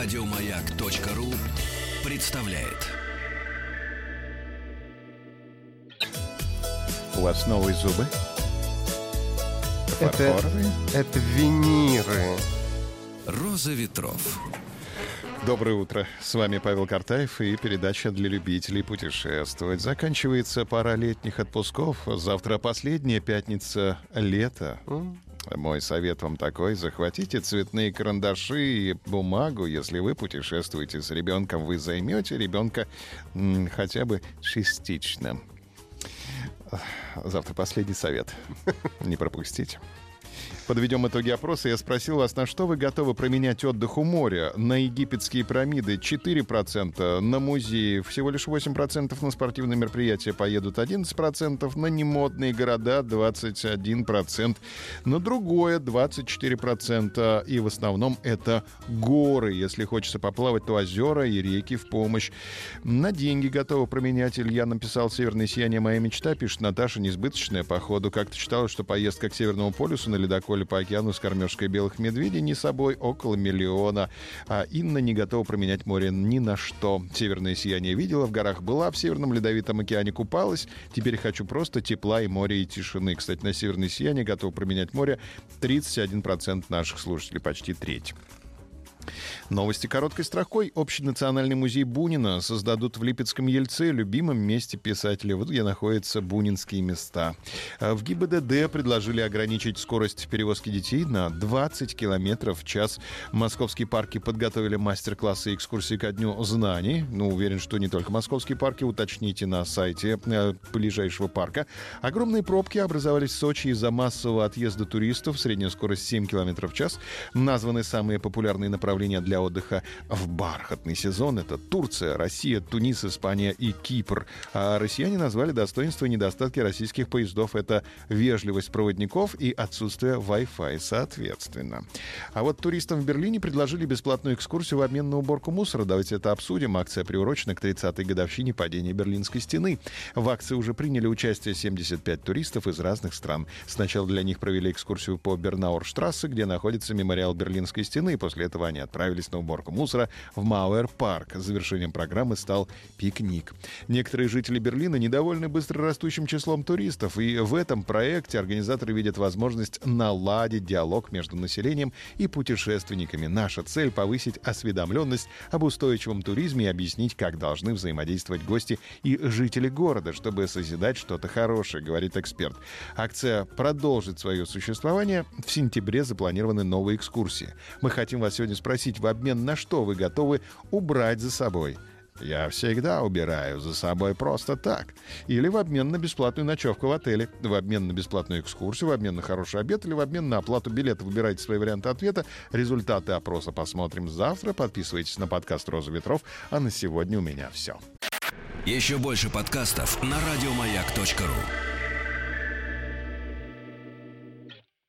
Радиомаяк.ру представляет. У вас новые зубы? Это, это виниры. Роза ветров. Доброе утро. С вами Павел Картаев и передача для любителей путешествовать. Заканчивается пора летних отпусков. Завтра последняя пятница лета. Мой совет вам такой. Захватите цветные карандаши и бумагу. Если вы путешествуете с ребенком, вы займете ребенка хотя бы частично. Завтра последний совет. Не пропустите. Подведем итоги опроса. Я спросил вас, на что вы готовы променять отдых у моря? На египетские пирамиды 4%, на музеи всего лишь 8%, на спортивные мероприятия поедут 11%, на немодные города 21%, на другое 24%. И в основном это горы. Если хочется поплавать, то озера и реки в помощь. На деньги готовы променять. Илья написал «Северное сияние. Моя мечта». Пишет Наташа, несбыточная, походу. Как-то читала, что поездка к Северному полюсу на ледоколе по океану с кормежкой белых медведей не собой около миллиона. А Инна не готова променять море ни на что. Северное сияние видела, в горах была, в Северном ледовитом океане купалась. Теперь хочу просто тепла и моря и тишины. Кстати, на Северное сияние готова променять море 31% наших слушателей, почти треть. Новости короткой строкой. Общенациональный музей Бунина создадут в Липецком Ельце, любимом месте писателя, вот где находятся бунинские места. А В ГИБДД предложили ограничить скорость перевозки детей на 20 километров в час. Московские парки подготовили мастер-классы и экскурсии ко дню знаний. Ну, уверен, что не только московские парки. Уточните на сайте э, ближайшего парка. Огромные пробки образовались в Сочи из-за массового отъезда туристов. Средняя скорость 7 километров в час. Названы самые популярные направления для отдыха в бархатный сезон. Это Турция, Россия, Тунис, Испания и Кипр. А россияне назвали достоинства и недостатки российских поездов. Это вежливость проводников и отсутствие Wi-Fi, соответственно. А вот туристам в Берлине предложили бесплатную экскурсию в обмен на уборку мусора. Давайте это обсудим. Акция приурочена к 30-й годовщине падения Берлинской стены. В акции уже приняли участие 75 туристов из разных стран. Сначала для них провели экскурсию по Бернаурштрассе, где находится мемориал Берлинской стены. После этого они отправились на уборку мусора в Мауэр-парк. Завершением программы стал пикник. Некоторые жители Берлина недовольны быстро растущим числом туристов, и в этом проекте организаторы видят возможность наладить диалог между населением и путешественниками. Наша цель — повысить осведомленность об устойчивом туризме и объяснить, как должны взаимодействовать гости и жители города, чтобы созидать что-то хорошее, говорит эксперт. Акция продолжит свое существование. В сентябре запланированы новые экскурсии. Мы хотим вас сегодня спросить, в обмен на что вы готовы убрать за собой? Я всегда убираю за собой просто так. Или в обмен на бесплатную ночевку в отеле, в обмен на бесплатную экскурсию, в обмен на хороший обед или в обмен на оплату билета. Выбирайте свои варианты ответа. Результаты опроса посмотрим завтра. Подписывайтесь на подкаст «Роза ветров». А на сегодня у меня все. Еще больше подкастов на радиомаяк.ру.